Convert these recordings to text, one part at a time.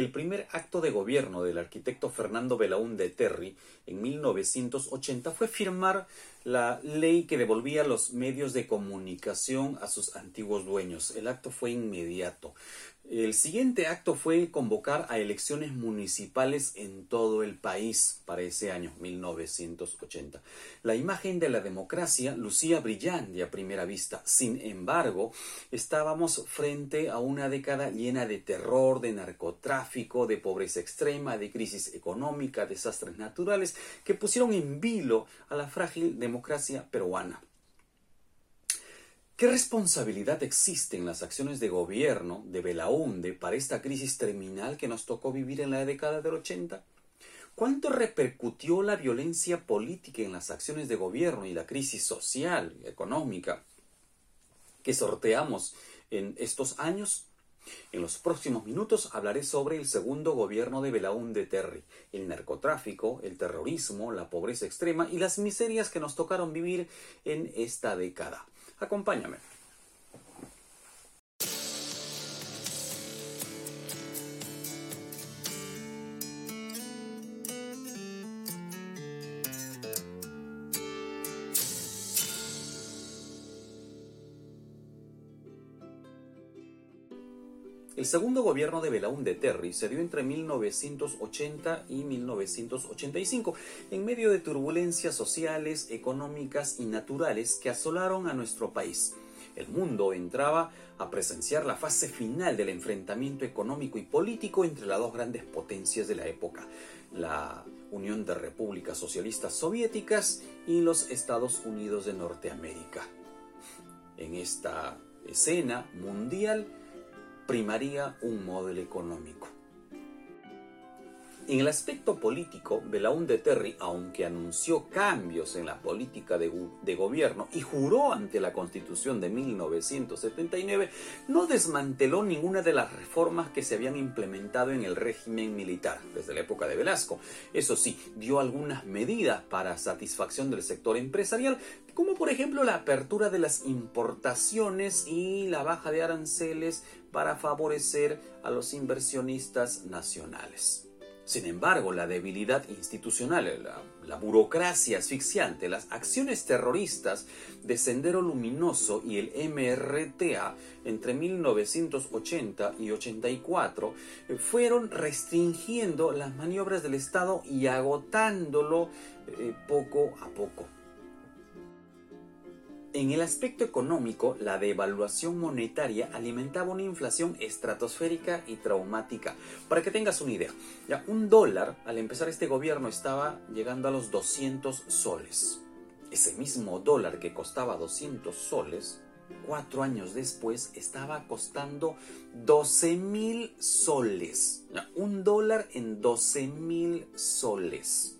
El primer acto de gobierno del arquitecto Fernando Belaúnde Terry en 1980 fue firmar la ley que devolvía los medios de comunicación a sus antiguos dueños. El acto fue inmediato. El siguiente acto fue convocar a elecciones municipales en todo el país para ese año 1980. La imagen de la democracia lucía brillante a primera vista. Sin embargo, estábamos frente a una década llena de terror, de narcotráfico, de pobreza extrema, de crisis económica, desastres naturales que pusieron en vilo a la frágil democracia peruana. ¿Qué responsabilidad existe en las acciones de gobierno de Belaunde para esta crisis terminal que nos tocó vivir en la década del 80? ¿Cuánto repercutió la violencia política en las acciones de gobierno y la crisis social y económica que sorteamos en estos años? En los próximos minutos hablaré sobre el segundo gobierno de Belaúnde Terry, el narcotráfico, el terrorismo, la pobreza extrema y las miserias que nos tocaron vivir en esta década. Acompáñame. El segundo gobierno de Belaúnde Terry se dio entre 1980 y 1985, en medio de turbulencias sociales, económicas y naturales que asolaron a nuestro país. El mundo entraba a presenciar la fase final del enfrentamiento económico y político entre las dos grandes potencias de la época, la Unión de Repúblicas Socialistas Soviéticas y los Estados Unidos de Norteamérica. En esta escena mundial, primaría un modelo económico. En el aspecto político, Belaúnde Terry, aunque anunció cambios en la política de, de, gobierno y juró ante la Constitución de 1979, no desmanteló ninguna de las reformas que se habían implementado en el régimen militar desde la época de Velasco. Eso sí, dio algunas medidas para satisfacción del sector empresarial, como por ejemplo la apertura de las importaciones y la baja de aranceles para favorecer a los inversionistas nacionales. Sin embargo, la debilidad institucional, la, burocracia asfixiante, las acciones terroristas de Sendero Luminoso y el MRTA entre 1980 y 84 eh, fueron restringiendo las maniobras del Estado y agotándolo eh, poco a poco. En el aspecto económico, la devaluación monetaria alimentaba una inflación estratosférica y traumática. Para que tengas una idea, ya un dólar al empezar este gobierno estaba llegando a los 200 soles. Ese mismo dólar que costaba 200 soles, cuatro años después estaba costando 12 mil soles. un dólar en 12 mil soles.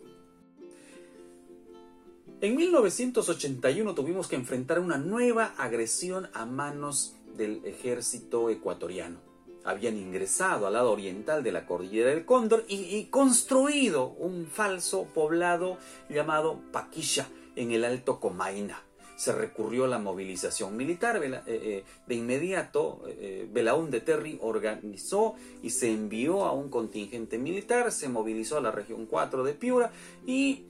En 1981 tuvimos que enfrentar una nueva agresión a manos del ejército ecuatoriano. Habían ingresado al lado oriental de la cordillera del Cóndor y, construido un falso poblado llamado Paquilla en el Alto Comaina. Se recurrió a la movilización militar. Eh, eh, de inmediato, eh, de Terry organizó y se envió a un contingente militar, se movilizó a la región 4 de Piura y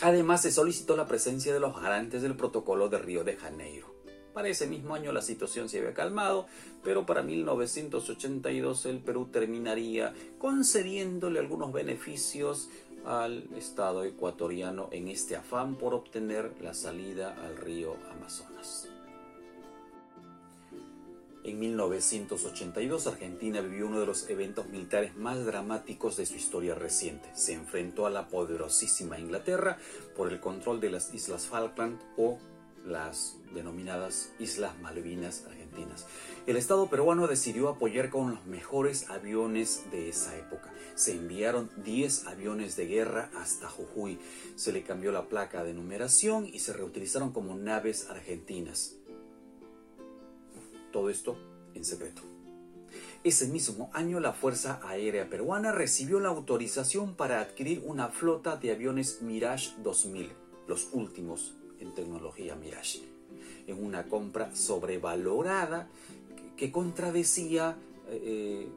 Además, se solicitó la presencia de los garantes del protocolo de Río de Janeiro. Para ese mismo año la situación se había calmado, pero para 1982 el Perú terminaría concediéndole algunos beneficios al Estado ecuatoriano en este afán por obtener la salida al río Amazonas. En 1982 Argentina vivió uno de los eventos militares más dramáticos de su historia reciente. Se enfrentó a la poderosísima Inglaterra por el control de las Islas Falkland o las denominadas Islas Malvinas Argentinas. El Estado peruano decidió apoyar con los mejores aviones de esa época. Se enviaron 10 aviones de guerra hasta Jujuy. Se le cambió la placa de numeración y se reutilizaron como naves argentinas. Todo esto en secreto. Ese mismo año la Fuerza Aérea Peruana recibió la autorización para adquirir una flota de aviones Mirage 2000, los últimos en tecnología Mirage, en una compra sobrevalorada que contradecía eh,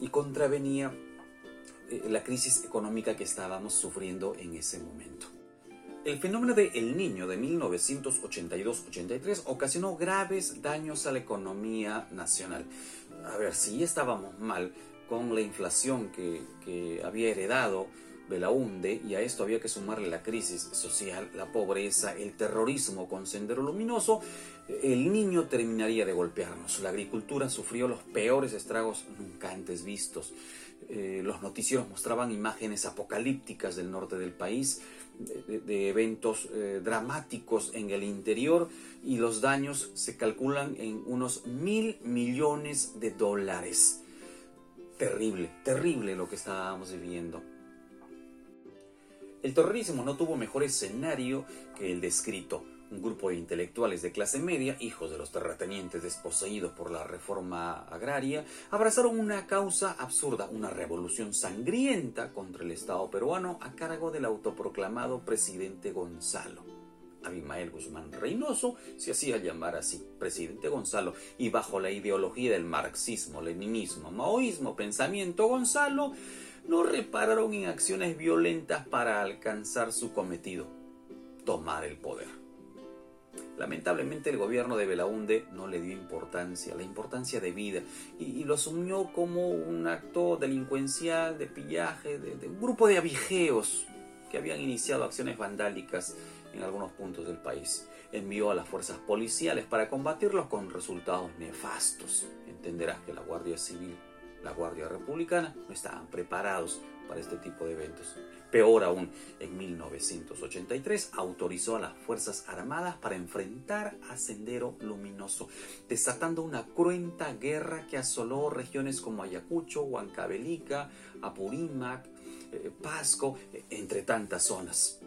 y contravenía eh, la crisis económica que estábamos sufriendo en ese momento. El fenómeno de El Niño de 1982-83 ocasionó graves daños a la economía nacional. A ver, si estábamos mal con la inflación que, que había heredado Belaunde y a esto había que sumarle la crisis social, la pobreza, el terrorismo con Sendero Luminoso, el niño terminaría de golpearnos. La agricultura sufrió los peores estragos nunca antes vistos. Eh, los noticieros mostraban imágenes apocalípticas del norte del país, de, eventos eh, dramáticos en el interior y los daños se calculan en unos mil millones de dólares. Terrible, terrible lo que estábamos viviendo. El terrorismo no tuvo mejor escenario que el descrito. Un grupo de intelectuales de clase media, hijos de los terratenientes desposeídos por la reforma agraria, abrazaron una causa absurda, una revolución sangrienta contra el Estado peruano a cargo del autoproclamado presidente Gonzalo. Abimael Guzmán Reynoso se hacía llamar así, presidente Gonzalo, y bajo la ideología del marxismo, leninismo, maoísmo, pensamiento Gonzalo, no repararon en acciones violentas para alcanzar su cometido, tomar el poder. Lamentablemente el gobierno de Belaunde no le dio importancia, la importancia de vida, y, lo asumió como un acto delincuencial, de pillaje, de, un grupo de avijeos que habían iniciado acciones vandálicas en algunos puntos del país. Envió a las fuerzas policiales para combatirlos con resultados nefastos. Entenderás que la Guardia Civil la Guardia Republicana no estaban preparados para este tipo de eventos. Peor aún, en 1983 autorizó a las Fuerzas Armadas para enfrentar a Sendero Luminoso, desatando una cruenta guerra que asoló regiones como Ayacucho, Huancavelica, Apurímac, eh, Pasco, entre tantas zonas.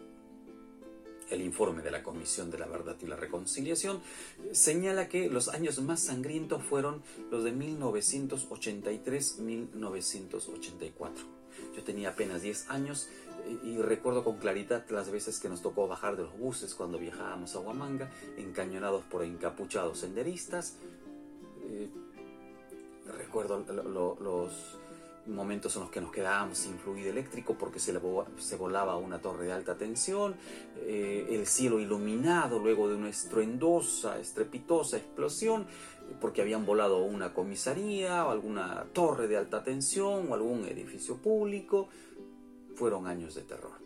El informe de la Comisión de la Verdad y la Reconciliación señala que los años más sangrientos fueron los de 1983-1984. Yo tenía apenas 10 años y recuerdo con claridad las veces que nos tocó bajar de los buses cuando viajábamos a Huamanga, encañonados por encapuchados senderistas. Eh, recuerdo los momentos en los que nos quedábamos sin fluido eléctrico porque se, volaba una torre de alta tensión, eh, el cielo iluminado luego de una estruendosa, estrepitosa explosión, porque habían volado una comisaría o alguna torre de alta tensión o algún edificio público. Fueron años de terror.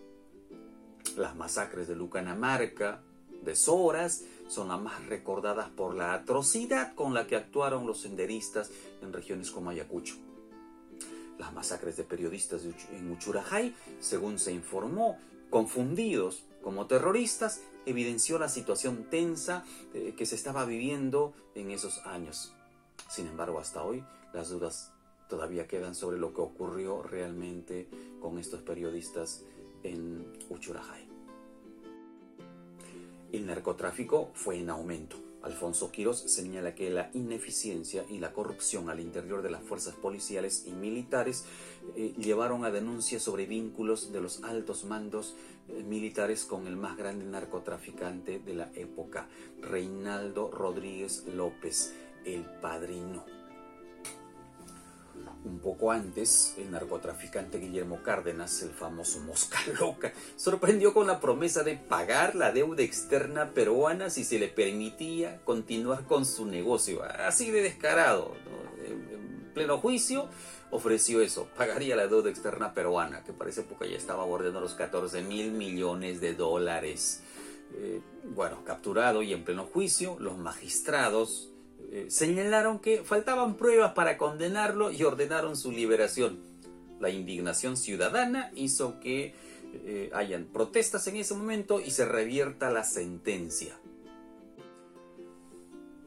Las masacres de Lucanamarca, de Soras, son las más recordadas por la atrocidad con la que actuaron los senderistas en regiones como Ayacucho las masacres de periodistas en Uchurajay, según se informó, confundidos como terroristas, evidenció la situación tensa eh, que se estaba viviendo en esos años. Sin embargo, hasta hoy las dudas todavía quedan sobre lo que ocurrió realmente con estos periodistas en Uchurajay. El narcotráfico fue en aumento. Alfonso Quiros señala que la ineficiencia y la corrupción al interior de las fuerzas policiales y militares eh, llevaron a denuncias sobre vínculos de los altos mandos eh, militares con el más grande narcotraficante de la época, Reinaldo Rodríguez López, el padrino. Un poco antes, el narcotraficante Guillermo Cárdenas, el famoso Mosca Loca, sorprendió con la promesa de pagar la deuda externa peruana si se le permitía continuar con su negocio. Así de descarado. En pleno juicio, ofreció eso, pagaría la deuda externa peruana, que esa época ya estaba bordeando los 14 mil millones de dólares. Eh, bueno, capturado y en pleno juicio, los magistrados eh, señalaron que faltaban pruebas para condenarlo y ordenaron su liberación. La indignación ciudadana hizo que eh, hayan protestas en ese momento y se revierta la sentencia.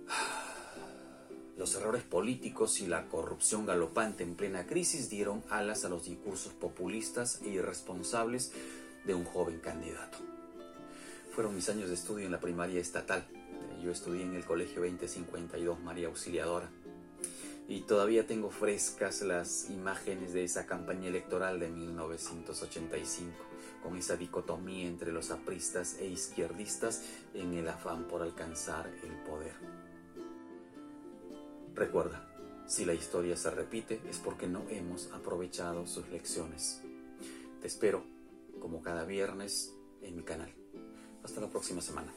Los errores políticos y la corrupción galopante en plena crisis dieron alas a los discursos populistas e irresponsables de un joven candidato. Fueron mis años de estudio en la primaria estatal yo estudié en el Colegio 2052 María Auxiliadora y todavía tengo frescas las imágenes de esa campaña electoral de 1985, con esa dicotomía entre los apristas e izquierdistas en el afán por alcanzar el poder. Recuerda, Si la historia se repite es porque no hemos aprovechado sus lecciones. Te espero, como cada viernes, en mi canal. Hasta la próxima semana.